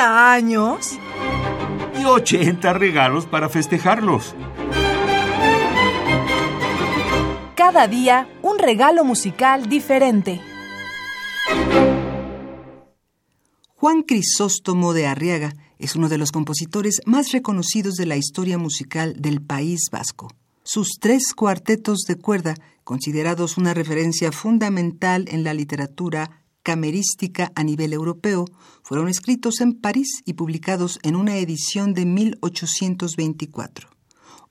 80 años? Y 80 regalos para festejarlos. Cada día un regalo musical diferente. Juan Crisóstomo de Arriaga es uno de los compositores más reconocidos de la historia musical del País Vasco. Sus tres cuartetos de cuerda, considerados una referencia fundamental en la literatura camerística a nivel europeo, fueron escritos en París y publicados en una edición de 1824,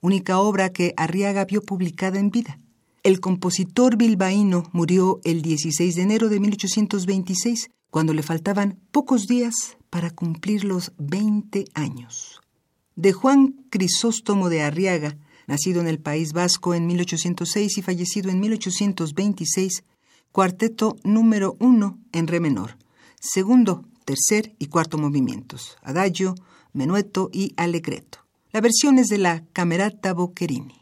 única obra que Arriaga vio publicada en vida. El compositor bilbaíno murió el 16 de enero de 1826 cuando le faltaban pocos días para cumplir los 20 años. De Juan Crisóstomo de Arriaga, nacido en el País Vasco en 1806 y fallecido en 1826, cuarteto número uno en re menor, segundo, tercer y cuarto movimientos, adagio, menueto y allegretto. La versión es de la Camerata Boccherini.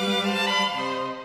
Música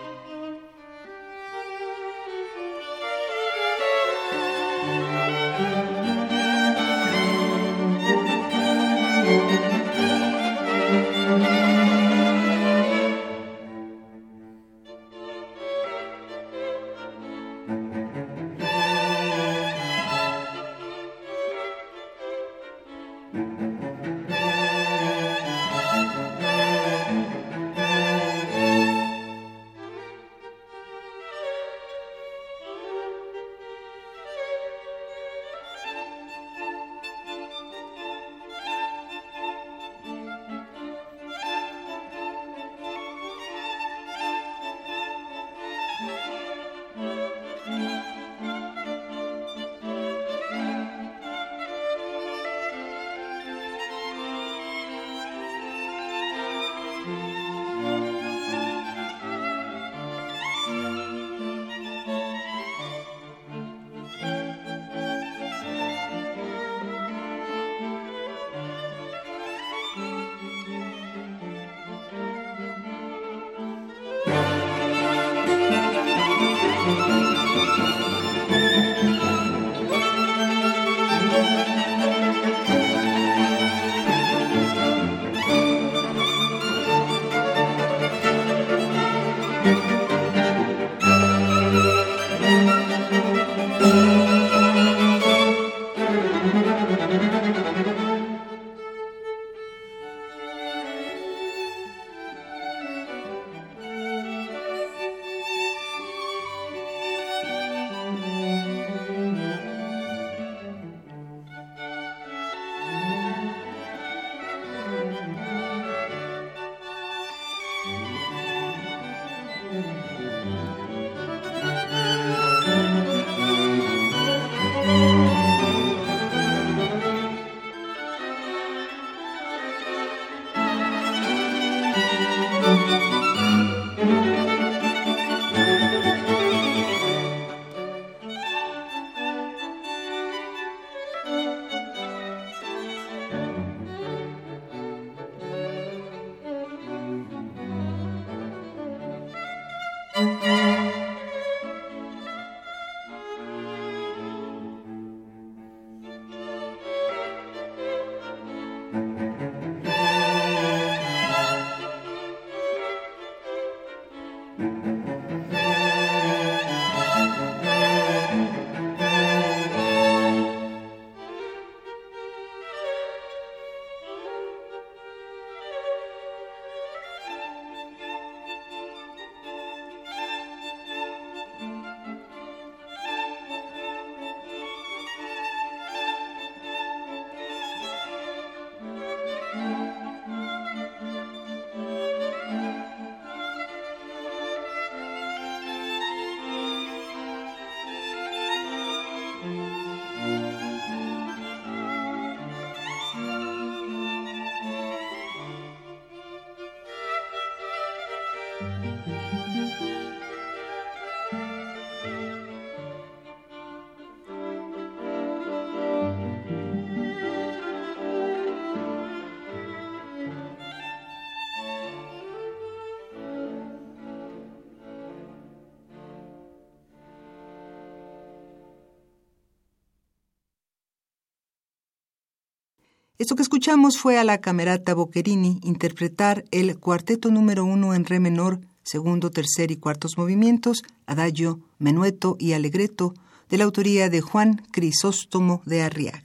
Esto que escuchamos fue a la camerata Boccherini interpretar el cuarteto número uno en re menor, segundo, tercer y cuartos movimientos, adagio, menueto y alegreto, de la autoría de Juan Crisóstomo de Arriaga.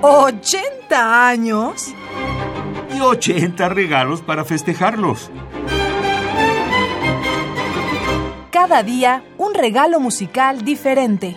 ¿80 años? Y 80 regalos para festejarlos. Cada día un regalo musical diferente.